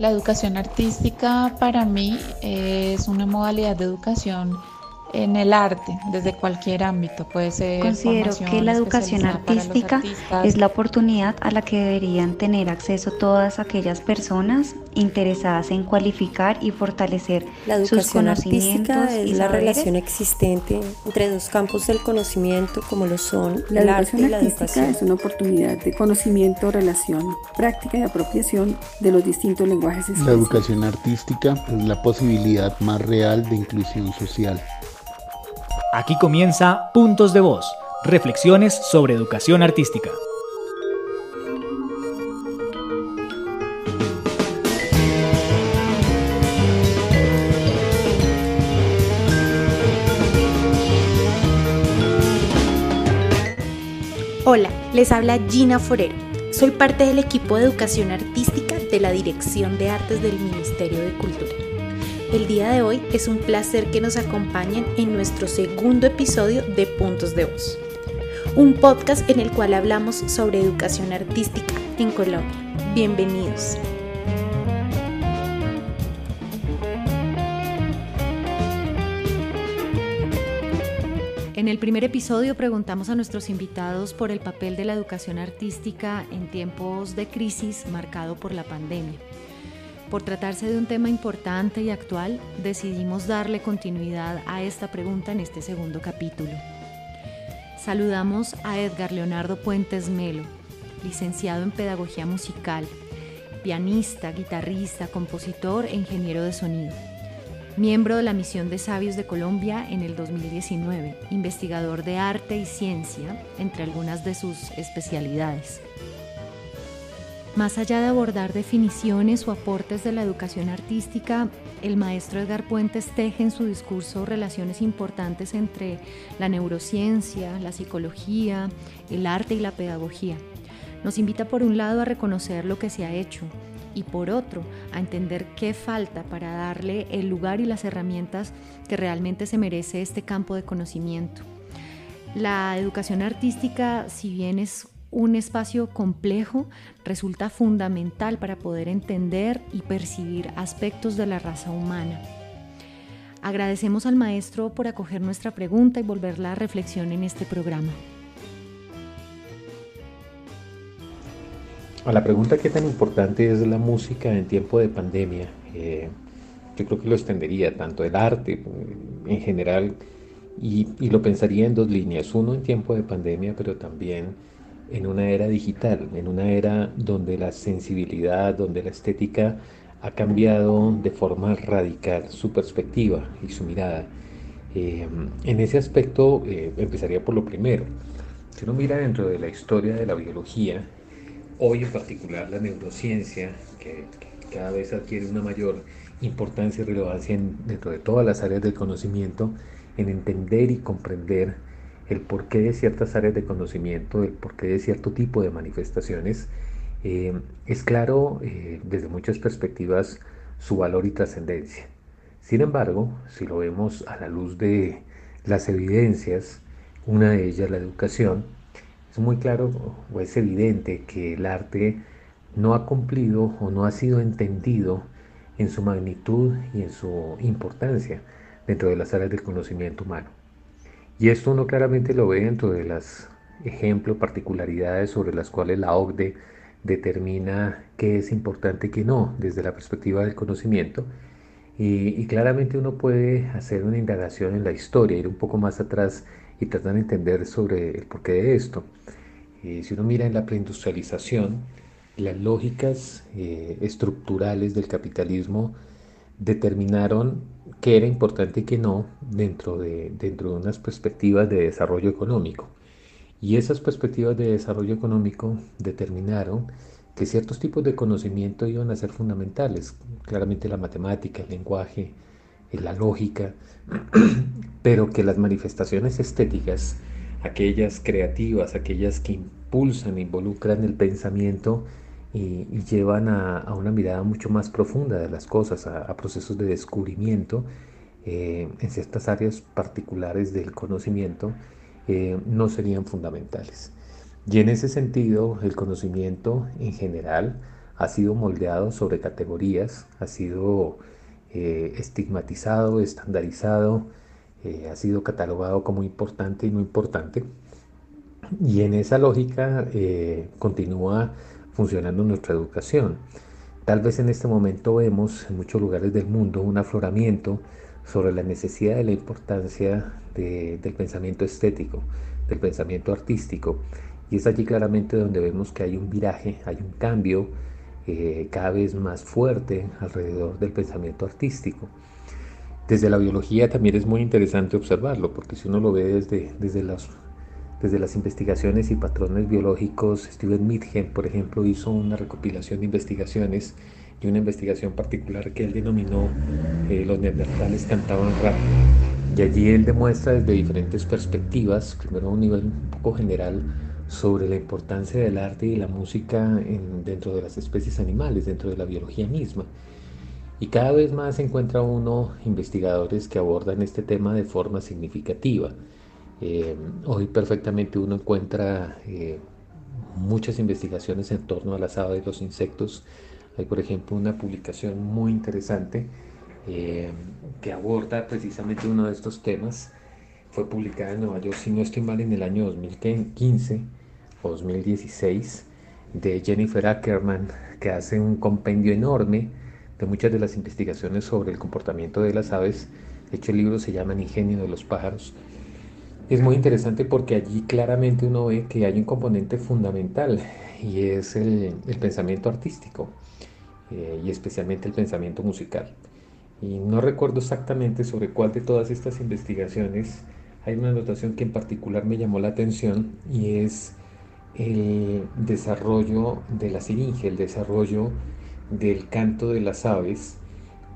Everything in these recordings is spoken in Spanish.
La educación artística para mí es una modalidad de educación en el arte, desde cualquier ámbito, puede ser. Considero que la educación artística es la oportunidad a la que deberían tener acceso todas aquellas personas interesadas en cualificar y fortalecer sus conocimientos. es la relación existente entre dos campos del conocimiento, como lo son la educación y artística es una oportunidad de conocimiento, relación, práctica y apropiación de los distintos lenguajes. La educación artística es la posibilidad más real de inclusión social. Aquí comienza Puntos de Voz, reflexiones sobre educación artística. Hola, les habla Gina Forero. Soy parte del equipo de educación artística de la Dirección de Artes del Ministerio de Cultura. El día de hoy es un placer que nos acompañen en nuestro segundo episodio de Puntos de Voz, un podcast en el cual hablamos sobre educación artística en Colombia. Bienvenidos. En el primer episodio preguntamos a nuestros invitados por el papel de la educación artística en tiempos de crisis marcado por la pandemia. Por tratarse de un tema importante y actual, decidimos darle continuidad a esta pregunta en este segundo capítulo. Saludamos a Edgar Leonardo Puentes Melo, licenciado en Pedagogía Musical, pianista, guitarrista, compositor e ingeniero de sonido. Miembro de la Misión de Sabios de Colombia en el 2019, investigador de arte y ciencia, entre algunas de sus especialidades. Más allá de abordar definiciones o aportes de la educación artística, el maestro Edgar Puentes teje en su discurso relaciones importantes entre la neurociencia, la psicología, el arte y la pedagogía. Nos invita por un lado a reconocer lo que se ha hecho y por otro a entender qué falta para darle el lugar y las herramientas que realmente se merece este campo de conocimiento. La educación artística, si bien es un espacio complejo resulta fundamental para poder entender y percibir aspectos de la raza humana. Agradecemos al maestro por acoger nuestra pregunta y volver la reflexión en este programa. A la pregunta qué tan importante es la música en tiempo de pandemia, eh, yo creo que lo extendería tanto el arte en general y, y lo pensaría en dos líneas, uno en tiempo de pandemia, pero también en una era digital, en una era donde la sensibilidad, donde la estética ha cambiado de forma radical su perspectiva y su mirada. Eh, en ese aspecto eh, empezaría por lo primero. Si uno mira dentro de la historia de la biología, hoy en particular la neurociencia, que, cada vez adquiere una mayor importancia y relevancia dentro de todas las áreas del conocimiento, en entender y comprender el porqué de ciertas áreas de conocimiento, el porqué de cierto tipo de manifestaciones, eh, es claro eh, desde muchas perspectivas su valor y trascendencia. Sin embargo, si lo vemos a la luz de las evidencias, una de ellas la educación, es muy claro o es evidente que el arte no ha cumplido o no ha sido entendido en su magnitud y en su importancia dentro de las áreas del conocimiento humano. Y esto uno claramente lo ve dentro de las ejemplos, particularidades sobre las cuales la OCDE determina qué es importante y qué no desde la perspectiva del conocimiento. Y, claramente uno puede hacer una indagación en la historia, ir un poco más atrás y tratar de entender sobre el porqué de esto. Si uno mira en la preindustrialización, las lógicas eh, estructurales del capitalismo determinaron qué era importante y qué no dentro de, dentro de unas perspectivas de desarrollo económico. Y esas perspectivas de desarrollo económico determinaron que ciertos tipos de conocimiento iban a ser fundamentales, claramente la matemática, el lenguaje, eh, la lógica, pero que las manifestaciones estéticas, aquellas creativas, aquellas que impulsan, involucran el pensamiento, y, llevan a, una mirada mucho más profunda de las cosas, a, procesos de descubrimiento eh, en ciertas áreas particulares del conocimiento, eh, no serían fundamentales. Y en ese sentido, el conocimiento en general ha sido moldeado sobre categorías, ha sido eh, estigmatizado, estandarizado, ha sido catalogado como importante y no importante. Y en esa lógica continúa funcionando nuestra educación. Tal vez en este momento vemos en muchos lugares del mundo un afloramiento sobre la necesidad de la importancia del pensamiento estético, del pensamiento artístico. Y es allí claramente donde vemos que hay un viraje, hay un cambio eh, cada vez más fuerte alrededor del pensamiento artístico. Desde la biología también es muy interesante observarlo, porque si uno lo ve desde, desde, las, desde las investigaciones y patrones biológicos, Steven Mitgen, por ejemplo, hizo una recopilación de investigaciones y una investigación particular que él denominó eh, Los neandertales cantaban rap. Y allí él demuestra desde diferentes perspectivas, primero a un nivel un poco general, sobre la importancia del arte y la música dentro de las especies animales, dentro de la biología misma. Y cada vez más encuentra uno investigadores que abordan este tema de forma significativa. Eh, hoy perfectamente uno encuentra eh, muchas investigaciones en torno a las aves y los insectos. Hay, por ejemplo, una publicación muy interesante eh, que aborda precisamente uno de estos temas. Fue publicada en Nueva York, si no estoy mal, en el año 2015 o 2016 de Jennifer Ackerman, que hace un compendio enorme de muchas de las investigaciones sobre el comportamiento de las aves. De hecho, el libro se llama Ingenio de los pájaros. Es muy interesante porque allí claramente uno ve que hay un componente fundamental y es el, pensamiento artístico eh, y especialmente el pensamiento musical. Y no recuerdo exactamente sobre cuál de todas estas investigaciones hay una anotación que en particular me llamó la atención y es el desarrollo de la siringe, el desarrollo del canto de las aves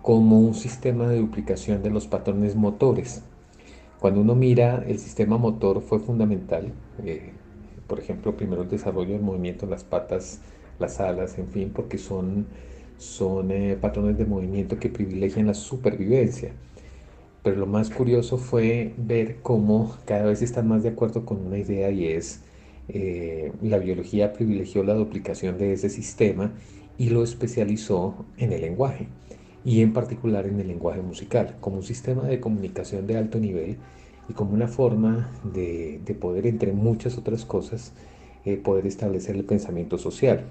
como un sistema de duplicación de los patrones motores. Cuando uno mira el sistema motor fue fundamental, eh, por ejemplo, primero el desarrollo del movimiento en las patas, las alas, en fin, porque son, son eh, patrones de movimiento que privilegian la supervivencia. Pero lo más curioso fue ver cómo cada vez están más de acuerdo con una idea y es eh, la biología privilegió la duplicación de ese sistema y lo especializó en el lenguaje y en particular en el lenguaje musical como un sistema de comunicación de alto nivel y como una forma de, poder, entre muchas otras cosas, eh, poder establecer el pensamiento social,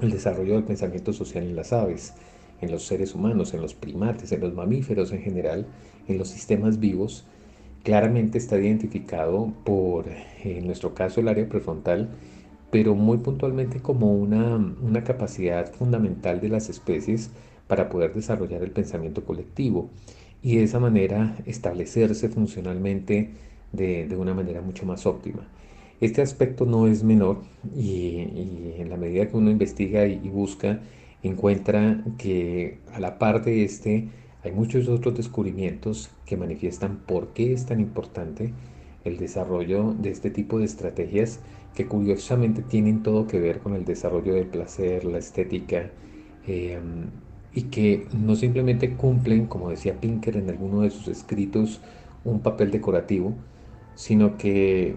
el desarrollo del pensamiento social en las aves, en los seres humanos, en los primates, en los mamíferos en general, en los sistemas vivos, claramente está identificado por, en nuestro caso, el área prefrontal, pero muy puntualmente como una, una capacidad fundamental de las especies para poder desarrollar el pensamiento colectivo y de esa manera establecerse funcionalmente de, de una manera mucho más óptima. Este aspecto no es menor y, y, en la medida que uno investiga y busca, encuentra que a la par de este hay muchos otros descubrimientos que manifiestan por qué es tan importante el desarrollo de este tipo de estrategias que curiosamente tienen todo que ver con el desarrollo del placer, la estética, em, y que no simplemente cumplen, como decía Pinker en alguno de sus escritos, un papel decorativo, sino que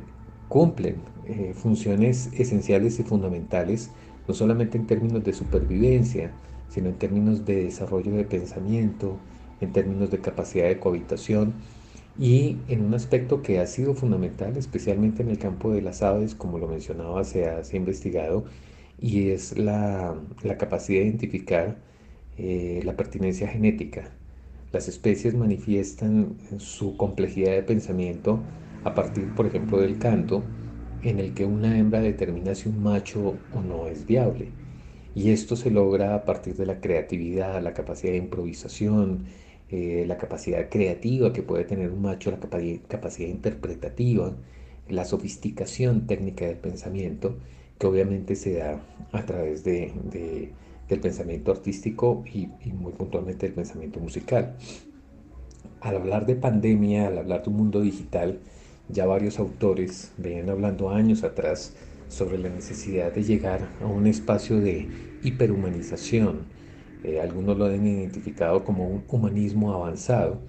cumplen eh, funciones esenciales y fundamentales, no solamente en términos de supervivencia, sino en términos de desarrollo de pensamiento, en términos de capacidad de cohabitación y en un aspecto que ha sido fundamental, especialmente en el campo de las aves, como lo mencionaba, se ha, investigado, y es la, capacidad de identificar eh, la pertinencia genética. Las especies manifiestan su complejidad de pensamiento a partir, por ejemplo, del canto, en el que una hembra determina si un macho o no es viable. Y esto se logra a partir de la creatividad, la capacidad de improvisación, eh, la capacidad creativa que puede tener un macho, la capacidad interpretativa, la sofisticación técnica del pensamiento, que obviamente se da a través de, del pensamiento artístico y, muy puntualmente del pensamiento musical. Al hablar de pandemia, al hablar de un mundo digital, ya varios autores venían hablando años atrás sobre la necesidad de llegar a un espacio de hiperhumanización, eh, algunos lo han identificado como un humanismo avanzado,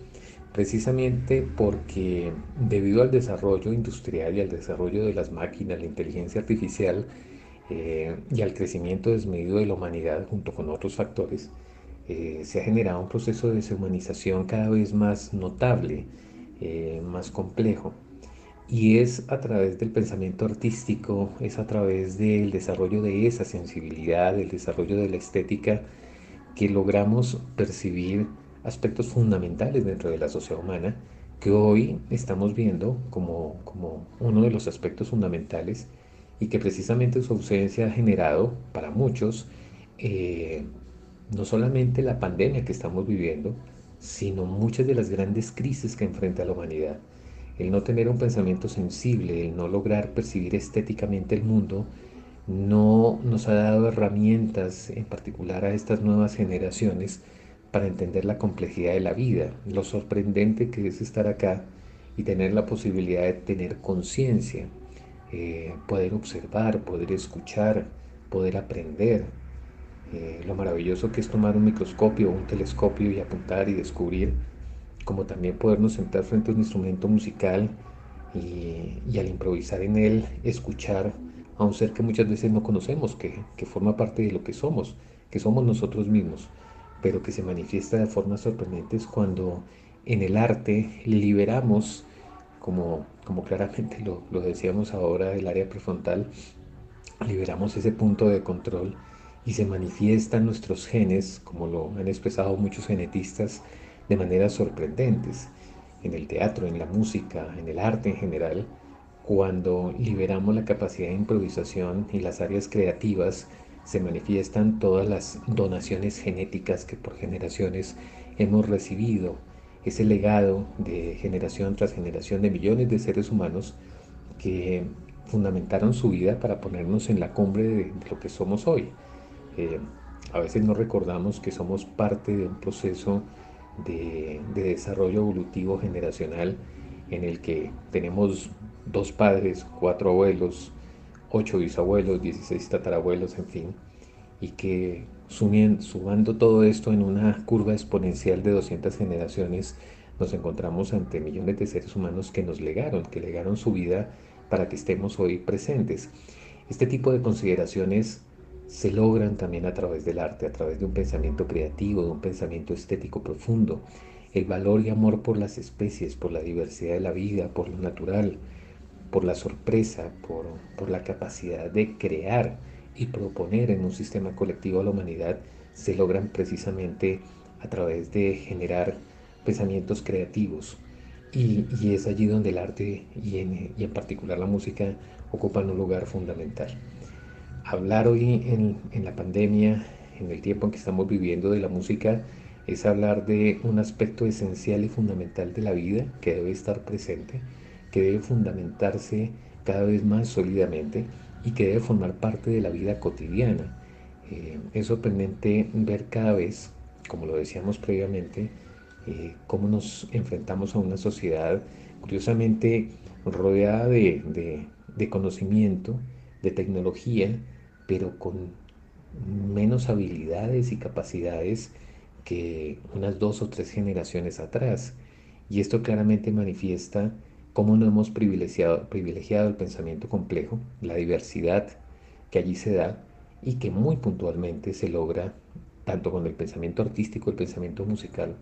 precisamente porque debido al desarrollo industrial y al desarrollo de las máquinas, la inteligencia artificial, eh, y al crecimiento desmedido de la humanidad junto con otros factores, eh, se ha generado un proceso de deshumanización cada vez más notable, eh, más complejo. Y es a través del pensamiento artístico, es a través del desarrollo de esa sensibilidad, del desarrollo de la estética, que logramos percibir aspectos fundamentales dentro de la sociedad humana que hoy estamos viendo como, como uno de los aspectos fundamentales y que precisamente su ausencia ha generado para muchos eh, no solamente la pandemia que estamos viviendo, sino muchas de las grandes crisis que enfrenta la humanidad. El no tener un pensamiento sensible, el no lograr percibir estéticamente el mundo, no nos ha dado herramientas, en particular a estas nuevas generaciones, para entender la complejidad de la vida, lo sorprendente que es estar acá y tener la posibilidad de tener conciencia, eh, poder observar, poder escuchar, poder aprender. Eh, lo maravilloso que es tomar un microscopio o un telescopio y apuntar y descubrir, como también podernos sentar frente a un instrumento musical y, y al improvisar en él, escuchar a un ser que muchas veces no conocemos, que, que forma parte de lo que somos, que somos nosotros mismos, pero que se manifiesta de formas sorprendentes cuando en el arte liberamos, como, claramente lo, lo decíamos ahora del área prefrontal, liberamos ese punto de control y se manifiestan nuestros genes, como lo han expresado muchos genetistas, de maneras sorprendentes. En el teatro, en la música, en el arte en general, cuando liberamos la capacidad de improvisación y las áreas creativas, se manifiestan todas las donaciones genéticas que por generaciones hemos recibido, ese legado de generación tras generación de millones de seres humanos que fundamentaron su vida para ponernos en la cumbre de, lo que somos hoy. Eh, a veces no recordamos que somos parte de un proceso de, de desarrollo evolutivo generacional en el que tenemos dos padres, cuatro abuelos, ocho bisabuelos, 16 tatarabuelos, en fin, y que sumando todo esto en una curva exponencial de 200 generaciones, nos encontramos ante millones de seres humanos que nos legaron, que legaron su vida para que estemos hoy presentes. Este tipo de consideraciones se logran también a través del arte, a través de un pensamiento creativo, de un pensamiento estético profundo, el valor y amor por las especies, por la diversidad de la vida, por lo natural, por la sorpresa, por, la capacidad de crear y proponer en un sistema colectivo a la humanidad, se logran precisamente a través de generar pensamientos creativos. Y, es allí donde el arte y en, particular la música ocupan un lugar fundamental. Hablar hoy en, en la pandemia, en el tiempo en que estamos viviendo de la música, es hablar de un aspecto esencial y fundamental de la vida que debe estar presente que debe fundamentarse cada vez más sólidamente y que debe formar parte de la vida cotidiana. Eh, es sorprendente ver cada vez, como lo decíamos previamente, eh, cómo nos enfrentamos a una sociedad curiosamente rodeada de, de conocimiento, de tecnología, pero con menos habilidades y capacidades que unas dos o tres generaciones atrás. Y esto claramente manifiesta cómo no hemos privilegiado, privilegiado el pensamiento complejo, la diversidad que allí se da y que muy puntualmente se logra tanto con el pensamiento artístico, el pensamiento musical,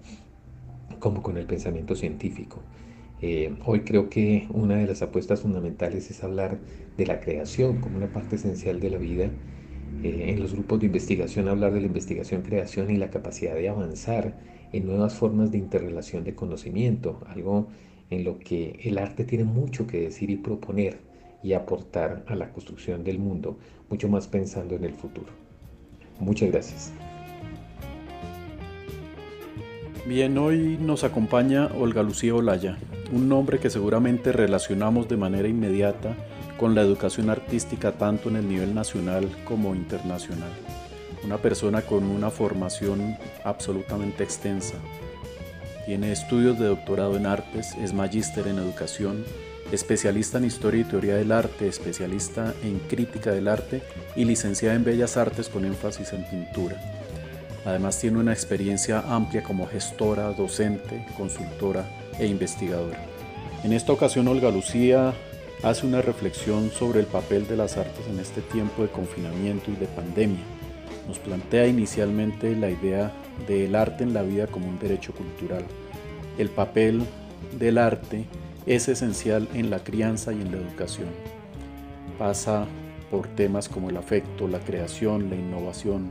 como con el pensamiento científico. Eh, hoy creo que una de las apuestas fundamentales es hablar de la creación como una parte esencial de la vida. Eh, en los grupos de investigación hablar de la investigación, creación y la capacidad de avanzar en nuevas formas de interrelación de conocimiento, algo en lo que el arte tiene mucho que decir y proponer y aportar a la construcción del mundo, mucho más pensando en el futuro. Muchas gracias. Bien, hoy nos acompaña Olga Lucía Olaya, un nombre que seguramente relacionamos de manera inmediata con la educación artística tanto en el nivel nacional como internacional. Una persona con una formación absolutamente extensa, tiene estudios de doctorado en artes, es magíster en educación, especialista en historia y teoría del arte, especialista en crítica del arte y licenciada en bellas artes con énfasis en pintura. Además tiene una experiencia amplia como gestora, docente, consultora e investigadora. En esta ocasión Olga Lucía hace una reflexión sobre el papel de las artes en este tiempo de confinamiento y de pandemia. Nos plantea inicialmente la idea del arte en la vida como un derecho cultural. El papel del arte es esencial en la crianza y en la educación. Pasa por temas como el afecto, la creación, la innovación,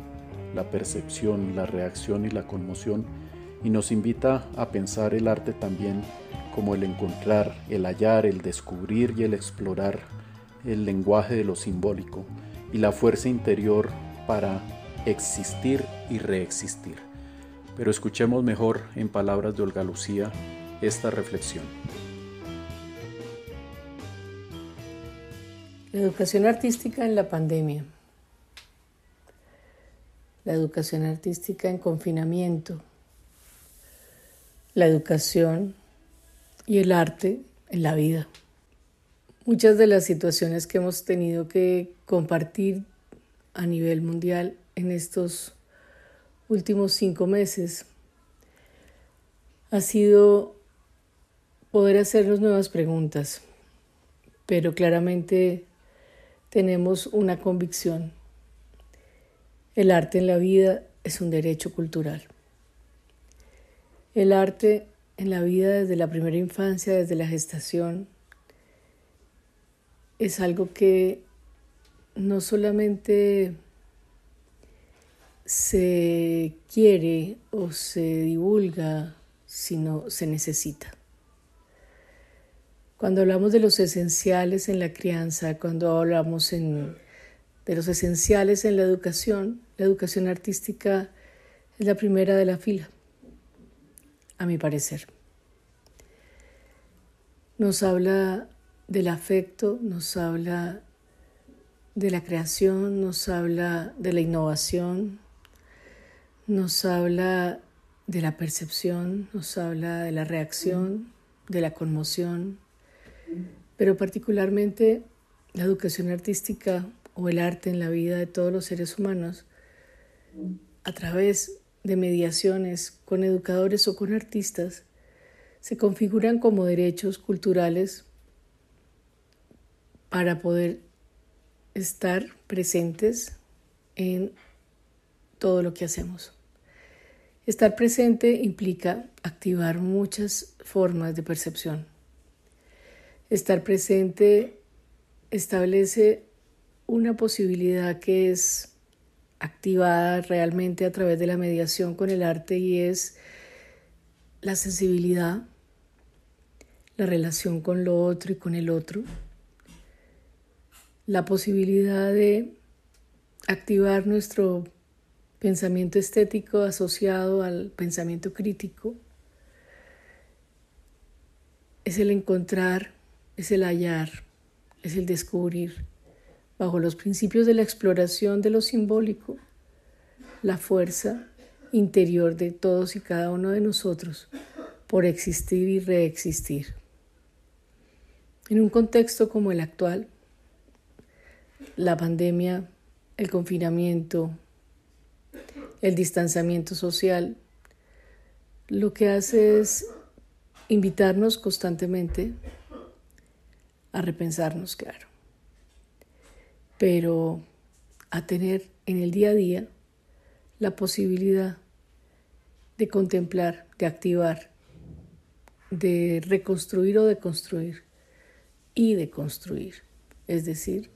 la percepción, la reacción y la conmoción y nos invita a pensar el arte también como el encontrar, el hallar, el descubrir y el explorar el lenguaje de lo simbólico y la fuerza interior para existir y reexistir. Pero escuchemos mejor en palabras de Olga Lucía esta reflexión. La educación artística en la pandemia. La educación artística en confinamiento. La educación y el arte en la vida. Muchas de las situaciones que hemos tenido que compartir a nivel mundial en estos últimos cinco meses ha sido poder hacernos nuevas preguntas, pero claramente tenemos una convicción. El arte en la vida es un derecho cultural. El arte en la vida desde la primera infancia, desde la gestación, es algo que no solamente se quiere o se divulga, sino se necesita. Cuando hablamos de los esenciales en la crianza, cuando hablamos de los esenciales en la educación, la educación artística es la primera de la fila a mi parecer. Nos habla del afecto, nos habla de la creación, nos habla de la innovación, nos habla de la percepción, nos habla de la reacción, de la conmoción, pero particularmente la educación artística o el arte en la vida de todos los seres humanos a través de mediaciones con educadores o con artistas se configuran como derechos culturales para poder estar presentes en todo lo que hacemos. Estar presente implica activar muchas formas de percepción. Estar presente establece una posibilidad que es activada realmente a través de la mediación con el arte y es la sensibilidad, la relación con lo otro y con el otro, la posibilidad de activar nuestro pensamiento estético asociado al pensamiento crítico, es el encontrar, es el hallar, es el descubrir bajo los principios de la exploración de lo simbólico, la fuerza interior de todos y cada uno de nosotros por existir y reexistir. En un contexto como el actual, la pandemia, el confinamiento, el distanciamiento social, lo que hace es invitarnos constantemente a repensarnos, claro pero a tener en el día a día la posibilidad de contemplar, de activar, de reconstruir o de construir y de construir. Es decir,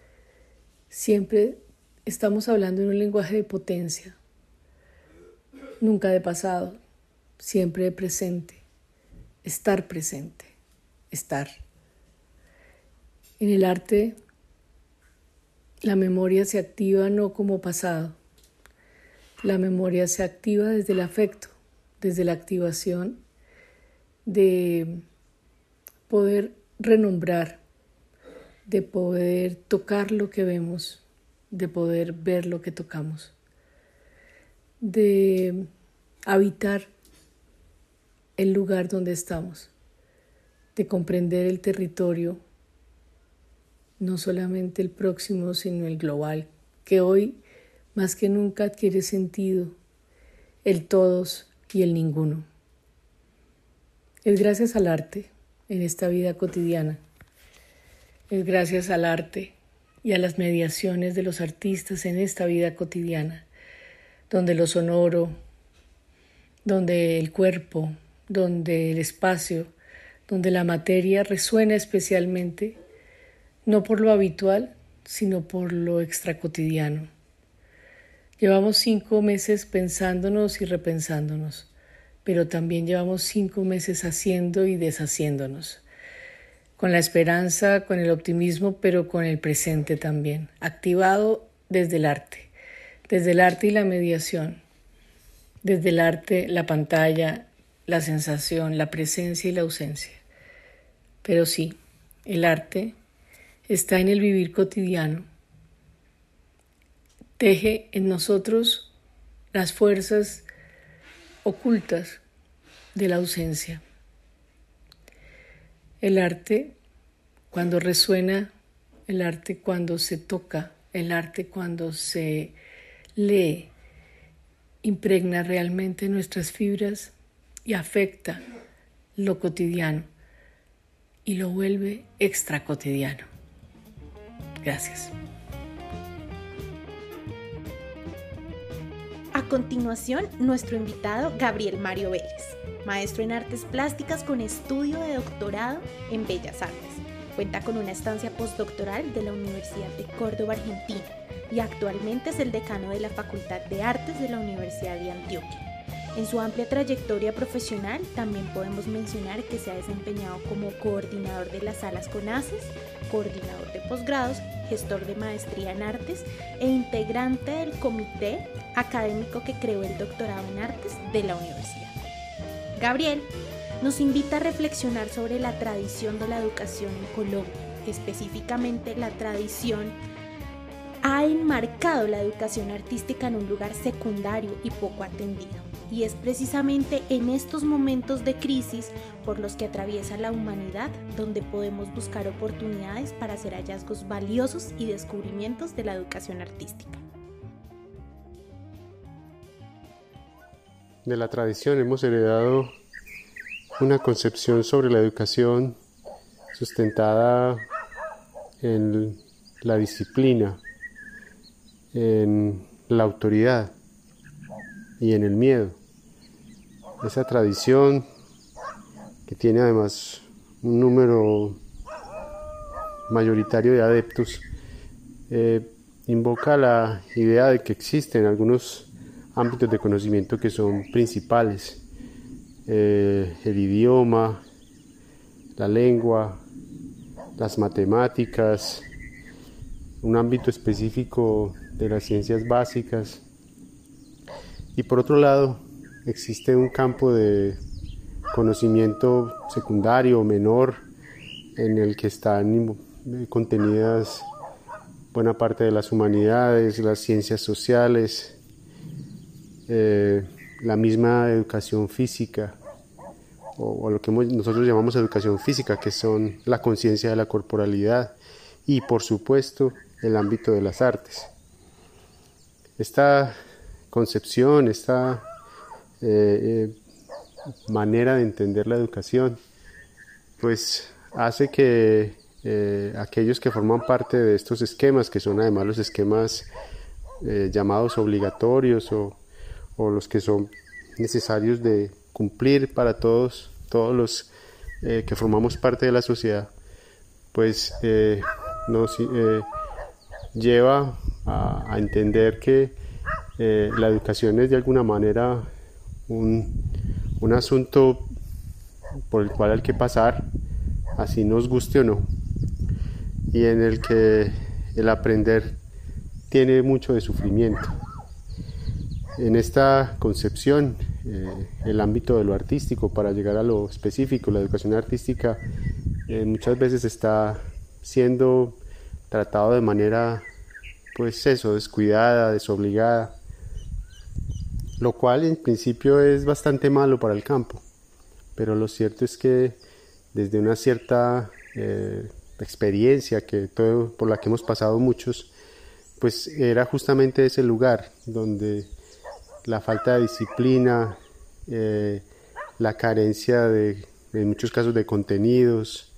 siempre estamos hablando en un lenguaje de potencia, nunca de pasado, siempre de presente, estar presente, estar. En el arte la memoria se activa no como pasado. La memoria se activa desde el afecto, desde la activación de poder renombrar, de poder tocar lo que vemos, de poder ver lo que tocamos, de habitar el lugar donde estamos, de comprender el territorio no solamente el próximo, sino el global, que hoy más que nunca adquiere sentido, el todos y el ninguno. Es gracias al arte en esta vida cotidiana, Es gracias al arte y a las mediaciones de los artistas en esta vida cotidiana, donde lo sonoro, donde el cuerpo, donde el espacio, donde la materia resuena especialmente, no por lo habitual, sino por lo extracotidiano. Llevamos cinco meses pensándonos y repensándonos, pero también llevamos cinco meses haciendo y deshaciéndonos, con la esperanza, con el optimismo, pero con el presente también, activado desde el arte, desde el arte y la mediación, desde el arte, la pantalla, la sensación, la presencia y la ausencia. Pero sí, el arte está en el vivir cotidiano. Teje en nosotros las fuerzas ocultas de la ausencia. El arte cuando resuena, el arte cuando se toca, el arte cuando se lee, impregna realmente nuestras fibras y afecta lo cotidiano y lo vuelve extra cotidiano. Gracias. A continuación, nuestro invitado Gabriel Mario Vélez, maestro en artes plásticas con estudio de doctorado en Bellas Artes. Cuenta con una estancia postdoctoral de la Universidad de Córdoba, Argentina, y actualmente es el decano de la Facultad de Artes de la Universidad de Antioquia. En su amplia trayectoria profesional también podemos mencionar que se ha desempeñado como coordinador de las salas CONACES, coordinador de posgrados, gestor de maestría en artes e integrante del comité académico que creó el doctorado en artes de la universidad. Gabriel nos invita a reflexionar sobre la tradición de la educación en Colombia, específicamente la tradición ha enmarcado la educación artística en un lugar secundario y poco atendido y es precisamente en estos momentos de crisis por los que atraviesa la humanidad donde podemos buscar oportunidades para hacer hallazgos valiosos y descubrimientos de la educación artística. De la tradición hemos heredado una concepción sobre la educación sustentada en la disciplina, en la autoridad y en el miedo. Esa tradición que tiene además un número mayoritario de adeptos, eh, invoca la idea de que existen algunos ámbitos de conocimiento que son principales, eh, el idioma, la lengua, las matemáticas, un ámbito específico de las ciencias básicas y por otro lado existe un campo de conocimiento secundario o menor en el que están contenidas buena parte de las humanidades, las ciencias sociales, eh, la misma educación física o, lo que nosotros llamamos educación física, que son la conciencia de la corporalidad y por supuesto el ámbito de las artes. Esta concepción, esta eh, eh, manera de entender la educación, pues hace que eh, aquellos que forman parte de estos esquemas, que son además los esquemas llamados obligatorios o, los que son necesarios de cumplir para todos, todos los que formamos parte de la sociedad, pues nos lleva a, entender que la educación es de alguna manera un, asunto por el cual hay que pasar, así nos guste o no, y en el que el aprender tiene mucho de sufrimiento. En esta concepción, eh, el ámbito de lo artístico, para llegar a lo específico, la educación artística, eh, muchas veces está siendo tratado de manera, pues eso, descuidada, desobligada, lo cual en principio es bastante malo para el campo, pero lo cierto es que desde una cierta eh, experiencia que todo, por la que hemos pasado muchos, pues era justamente ese lugar donde la falta de disciplina, eh, la carencia de, en muchos casos de contenidos,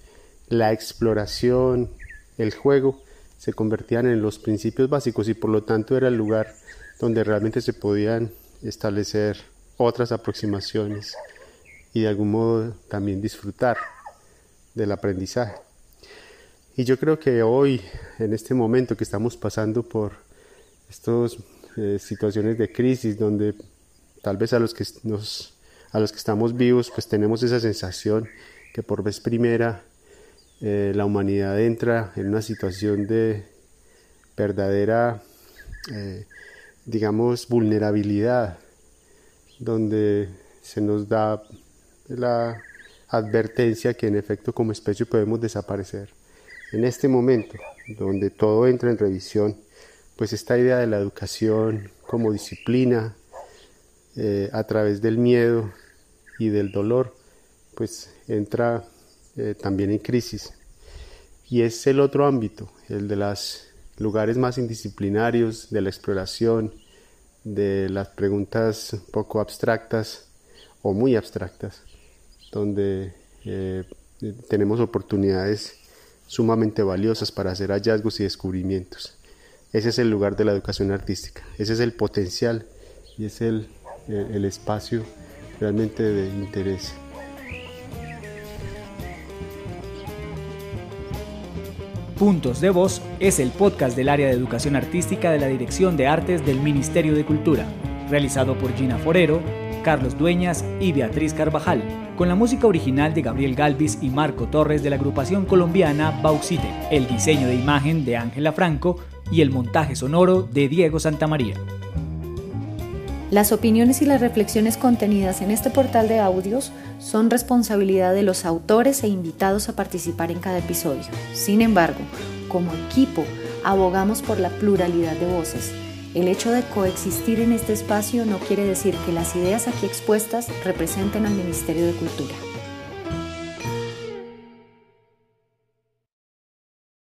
la exploración, el juego se convertían en los principios básicos y por lo tanto era el lugar donde realmente se podían establecer otras aproximaciones y de algún modo también disfrutar del aprendizaje. Y yo creo que hoy, en este momento que estamos pasando por estas eh, situaciones de crisis, donde tal vez a los que nos, a los que estamos vivos, pues tenemos esa sensación que por vez primera eh, la humanidad entra en una situación de verdadera, eh, digamos, vulnerabilidad, donde se nos da la advertencia que en efecto como especie podemos desaparecer. En este momento, donde todo entra en revisión, pues esta idea de la educación como disciplina eh, a través del miedo y del dolor, pues entra eh, también en crisis. Y es el otro ámbito, el de los lugares más indisciplinarios, de la exploración, de las preguntas poco abstractas o muy abstractas, donde eh, tenemos oportunidades sumamente valiosas para hacer hallazgos y descubrimientos. Ese es el lugar de la educación artística, ese es el potencial y es el, el espacio realmente de interés. Puntos de Voz es el podcast del área de educación artística de la Dirección de Artes del Ministerio de Cultura, realizado por Gina Forero, Carlos Dueñas y Beatriz Carvajal, con la música original de Gabriel Galvis y Marco Torres de la agrupación colombiana Bauxite, el diseño de imagen de Ángela Franco y el montaje sonoro de Diego Santamaría. Las opiniones y las reflexiones contenidas en este portal de audios son responsabilidad de los autores e invitados a participar en cada episodio. Sin embargo, como equipo, abogamos por la pluralidad de voces. El hecho de coexistir en este espacio no quiere decir que las ideas aquí expuestas representen al Ministerio de Cultura.